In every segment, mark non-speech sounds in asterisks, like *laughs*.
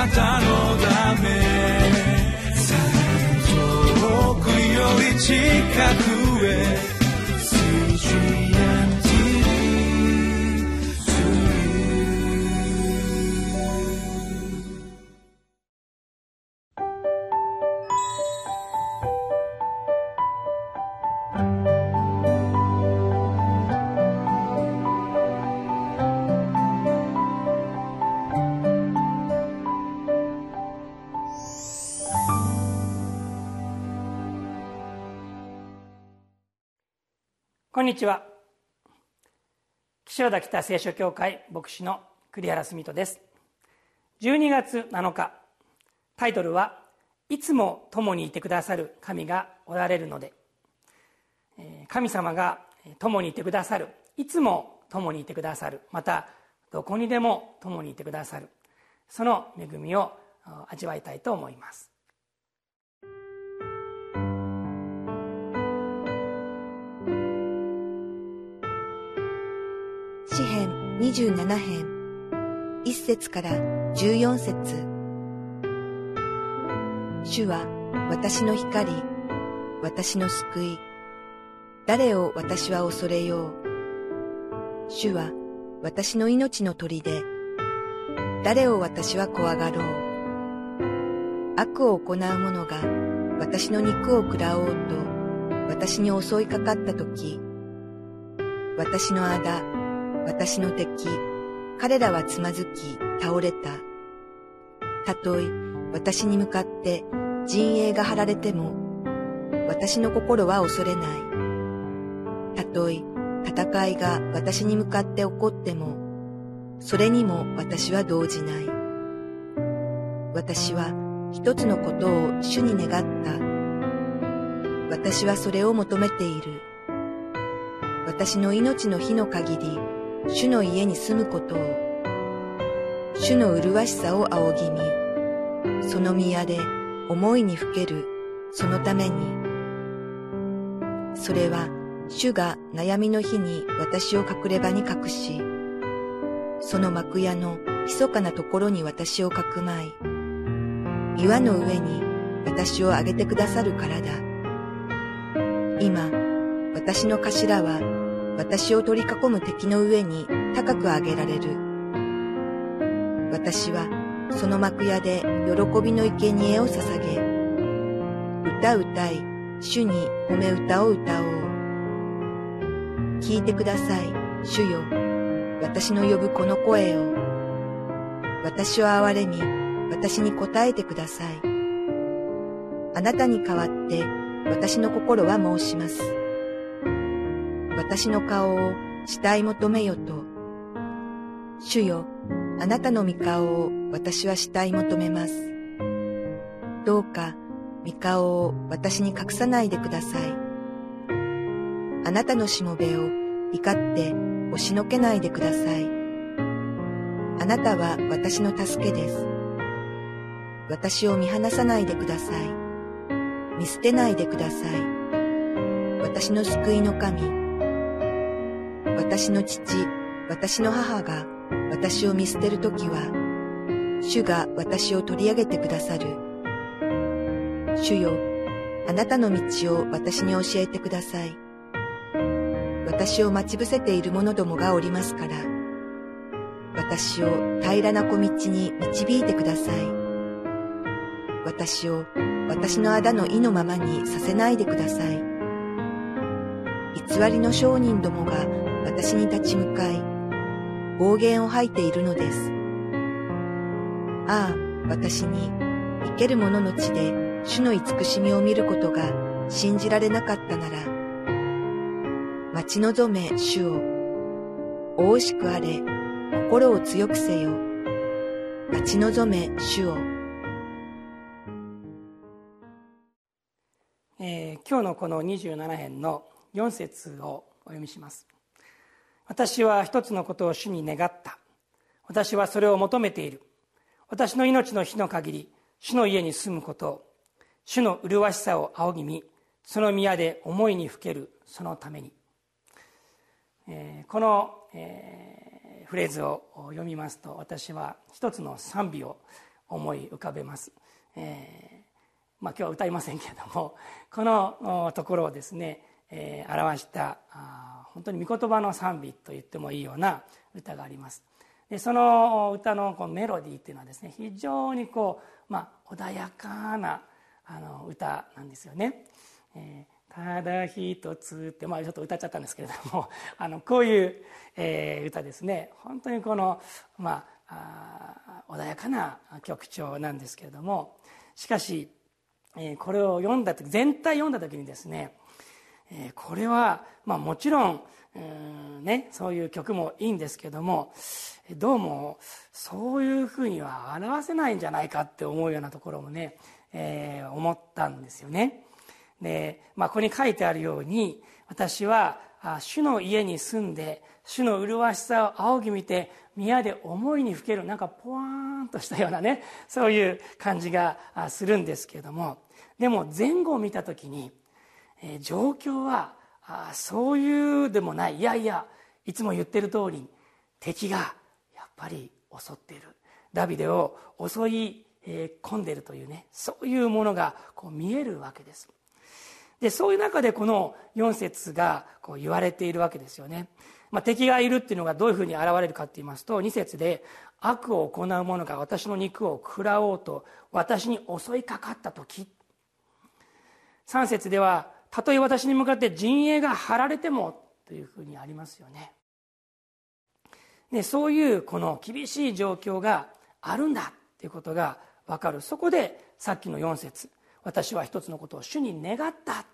なたのため。遠くより近く。こんにちは。岸和田北聖書協会牧師の栗原澄人です。12月7日タイトルは「いつも共にいてくださる神がおられるので」神様が共にいてくださる。いつも共にいてくださる。またどこにでも共にいてくださる。その恵みを味わいたいと思います。詩編27編1節から14節主は私の光、私の救い。誰を私は恐れよう。主は私の命の砦。誰を私は怖がろう。悪を行う者が私の肉を食らおうと私に襲いかかったとき、私の仇、私の敵、彼らはつまずき、倒れた。たとえ私に向かって陣営が張られても、私の心は恐れない。たとえ戦いが私に向かって起こっても、それにも私は動じない。私は一つのことを主に願った。私はそれを求めている。私の命の日の限り、主の家に住むことを、主の麗しさを仰ぎ見、その宮で思いにふける、そのために。それは、主が悩みの日に私を隠れ場に隠し、その幕屋の密かなところに私をかくまい、岩の上に私を上げてくださるからだ。今、私の頭は私を取り囲む敵の上に高く上げられる。私はその幕屋で喜びの生贄を捧げ、歌歌い、主に褒め歌を歌おう。聞いてください、主よ。私の呼ぶこの声を。私を憐れみ、私に答えてください。あなたに代わって私の心は申します。私の顔を慕い求めよと。主よ、あなたの御顔を私は慕い求めます。どうか、御顔を私に隠さないでください。あなたのしもべを怒って押しのけないでください。あなたは私の助けです。私を見放さないでください。見捨てないでください。私の救いの神、私の父、私の母が私を見捨てるときは、主が私を取り上げてくださる。主よ、あなたの道を私に教えてください。私を待ち伏せている者どもがおりますから、私を平らな小道に導いてください。私を私の仇の意のままにさせないでください。偽りの商人どもが私に立ち向かい、暴言を吐いているのです。ああ、私に、生ける者の地で主の慈しみを見ることが信じられなかったなら、待ち望め主を、大しくあれ、心を強くせよ、待ち望め主を。えー、今日のこの27編の4節をお読みします。私は一つのことを主に願った。私はそれを求めている。私の命の日の限り、主の家に住むことを、主の麗しさを仰ぎ見、その宮で思いにふける、そのために。えー、この、えー、フレーズを読みますと、私は一つの賛美を思い浮かべます、えーまあ、今日は歌いませんけれどもこのところをですね、え、表した本当に御言葉の賛美と言ってもいいような歌がありますでその歌のこのメロディーっていうのはですね非常にこう、まあ、穏やかなあの歌なんですよね。えー、ただ一つって、まあ、ちょっと歌っちゃったんですけれども *laughs* あのこういう、えー、歌ですね本当にこの、まあ、あ穏やかな曲調なんですけれどもしかし、えー、これを読んだ時全体読んだ時にですね、え、これは、まあ、もちろんうんね、そういう曲もいいんですけどもどうもそういうふうには表せないんじゃないかって思うようなところもねえー、思ったんですよね。で、まあ、ここに書いてあるように私は主の家に住んで主の麗しさを仰ぎ見て宮で思いにふけるなんかポワーンとしたようなねそういう感じがするんですけどもでも前後を見た時に、えー、状況はあそういうでもない。いやいやいつも言ってる通り敵がやっぱり襲っている。ダビデを襲いえ、混んでいるというねそういうものがこう見えるわけです。でそういう中でこの4節がこう言われているわけですよね、まあ、敵がいるっていうのがどういうふうに現れるかっていいますと2節で「悪を行う者が私の肉を食らおうと私に襲いかかった時」3節では「たとえ私に向かって陣営が張られても」というふうにありますよね。でそういうこの厳しい状況があるんだということが分かる。そこでさっきの4節私は一つのことを主に願った、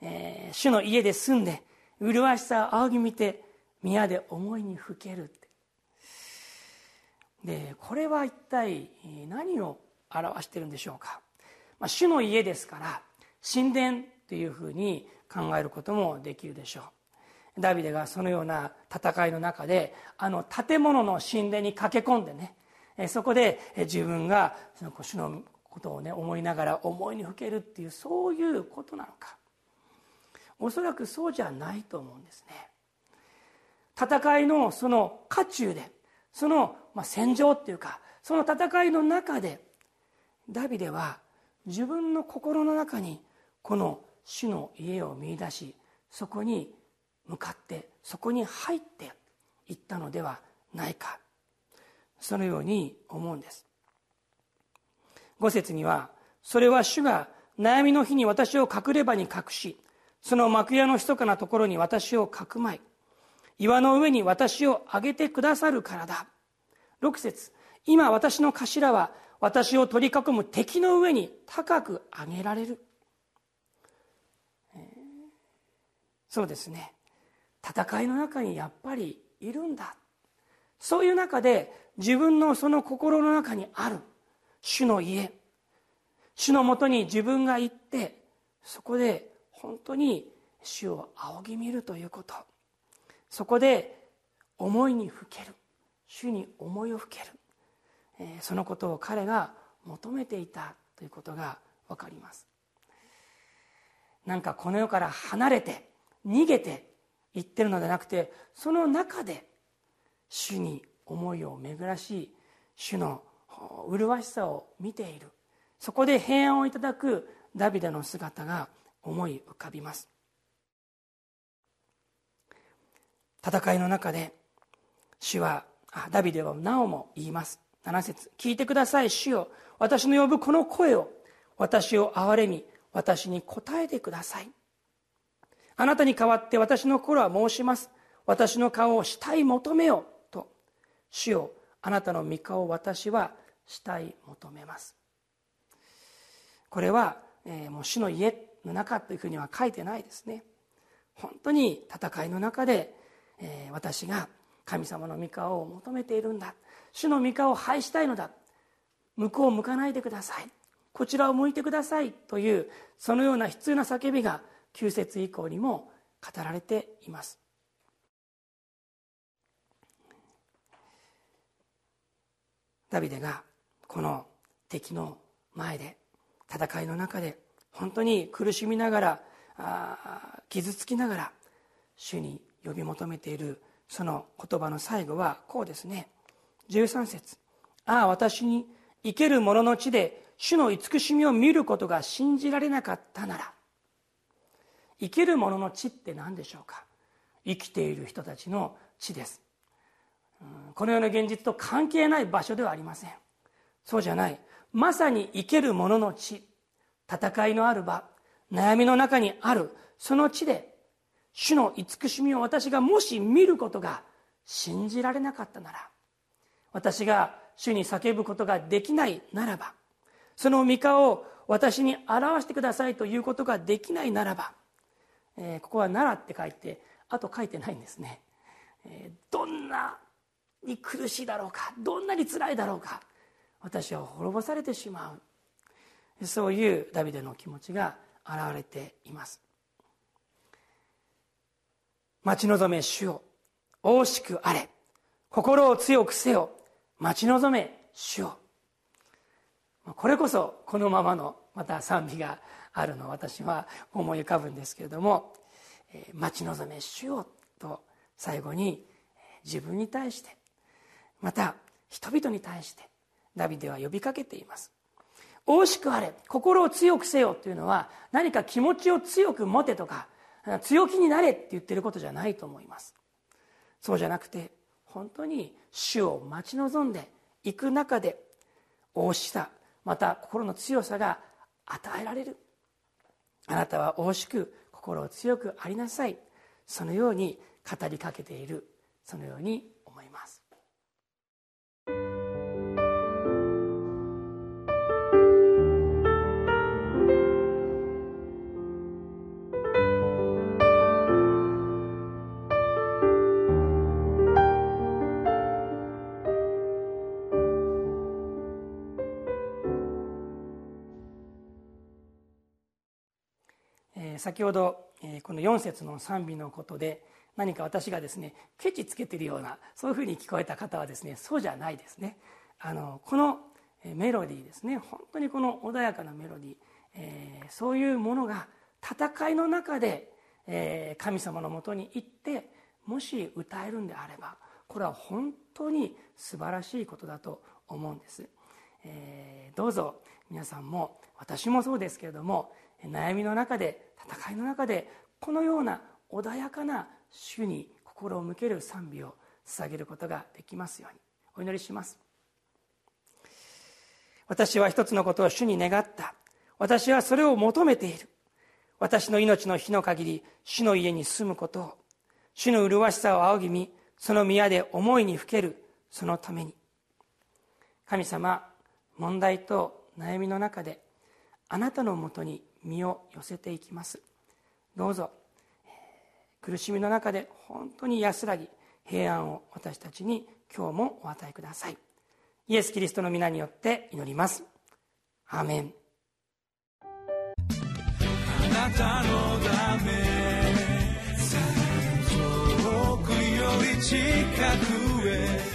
えー、主の家で住んで麗しさを仰ぎ見て宮で思いにふけるでこれは一体何を表してるんでしょうか、まあ、主の家ですから神殿というふうに考えることもできるでしょう。ダビデがそのような戦いの中であの建物の神殿に駆け込んでねそこで自分がその主のことをね思いながら思いにふけるっていうそういうことなのか。おそらくそうじゃないと思うんですね。戦いのその渦中でその戦場っていうかその戦いの中でダビデは自分の心の中にこの主の家を見出しそこに向かってそこに入っていったのではないか。そのように思うんです。五節にはそれは主が悩みの日に私を隠れ場に隠しその幕屋の密かなところに私をかくまい岩の上に私を上げてくださるからだ。六節今私の頭は私を取り囲む敵の上に高く上げられる、えー、そうですね。戦いの中にやっぱりいるんだ。そういう中で自分のその心の中にある。主の家。主のもとに自分が行ってそこで本当に主を仰ぎ見るということ。そこで思いにふける。主に思いをふける、えそのことを彼が求めていたということが分かります。なんかこの世から離れて逃げていってるのではなくてその中で主に思いを巡らし主の麗しさを見ている。そこで平安をいただくダビデの姿が思い浮かびます。戦いの中で主はダビデはなおも言います。7節聞いてください主よ。私の呼ぶこの声を私を憐れみ私に答えてください。あなたに代わって私の心は申します。私の顔をしたい求めよと。主よあなたの御顔を私はしたい求めます。これは、えー、もう主の家の中というふうには書いてないですね。本当に戦いの中で、えー、私が神様の御顔を求めているんだ。主の御顔を拝したいのだ。向こうを向かないでください。こちらを向いてくださいというそのような悲痛な叫びが9節以降にも語られています。ダビデがこの敵の前で戦いの中で本当に苦しみながら傷つきながら主に呼び求めているその言葉の最後はこうですね。13節ああ私に生ける者の地で主の慈しみを見ることが信じられなかったなら生ける者の地って何でしょうか？生きている人たちの地です。このような現実と関係ない場所ではありません。そうじゃない。まさに生ける者の地戦いのある場。悩みの中にある。その地で主の慈しみを私がもし見ることが信じられなかったなら私が主に叫ぶことができないならばその御顔を私に表してくださいということができないならば、えー、ここは「奈良」って書いてあと書いてないんですね、えー、どんなに苦しいだろうかどんなに辛いだろうか私は滅ぼされてしまう。そういうダビデの気持ちが現れています。待ち望め主よ。惜しくあれ。心を強くせよ。待ち望め主よ。これこそこのままのまた賛美があるのを私は思い浮かぶんですけれども「待ち望め主よ」と最後に自分に対してまた人々に対してダビデは呼びかけています。惜しくあれ心を強くせよというのは何か気持ちを強く持てとか強気になれって言ってることじゃないと思います。そうじゃなくて本当に主を待ち望んでいく中で惜しさまた心の強さが与えられる。あなたは惜しく心を強くありなさい。そのように語りかけている。そのように先ほどこの4節の賛美のことで何か私がですねケチつけてるようなそういうふうに聞こえた方はですねそうじゃないですね。あのこのメロディーですね本当にこの穏やかなメロディー、えー、そういうものが戦いの中で、えー、神様のもとに行ってもし歌えるんであればこれは本当に素晴らしいことだと思うんです、えー、どうぞ皆さんも私もそうですけれども悩みの中で戦いの中でこのような穏やかな主に心を向ける賛美を捧げることができますように。お祈りします。私は一つのことを主に願った。私はそれを求めている。私の命の日の限り主の家に住むことを。主の麗しさを仰ぎ見その宮で思いにふける。そのために。神様問題と悩みの中であなたのもとに身を寄せていきます。どうぞ。苦しみの中で本当に安らぎ平安を私たちに今日もお与えください。イエス・キリストの皆によって祈ります。アメン。あなたのため遠くより近く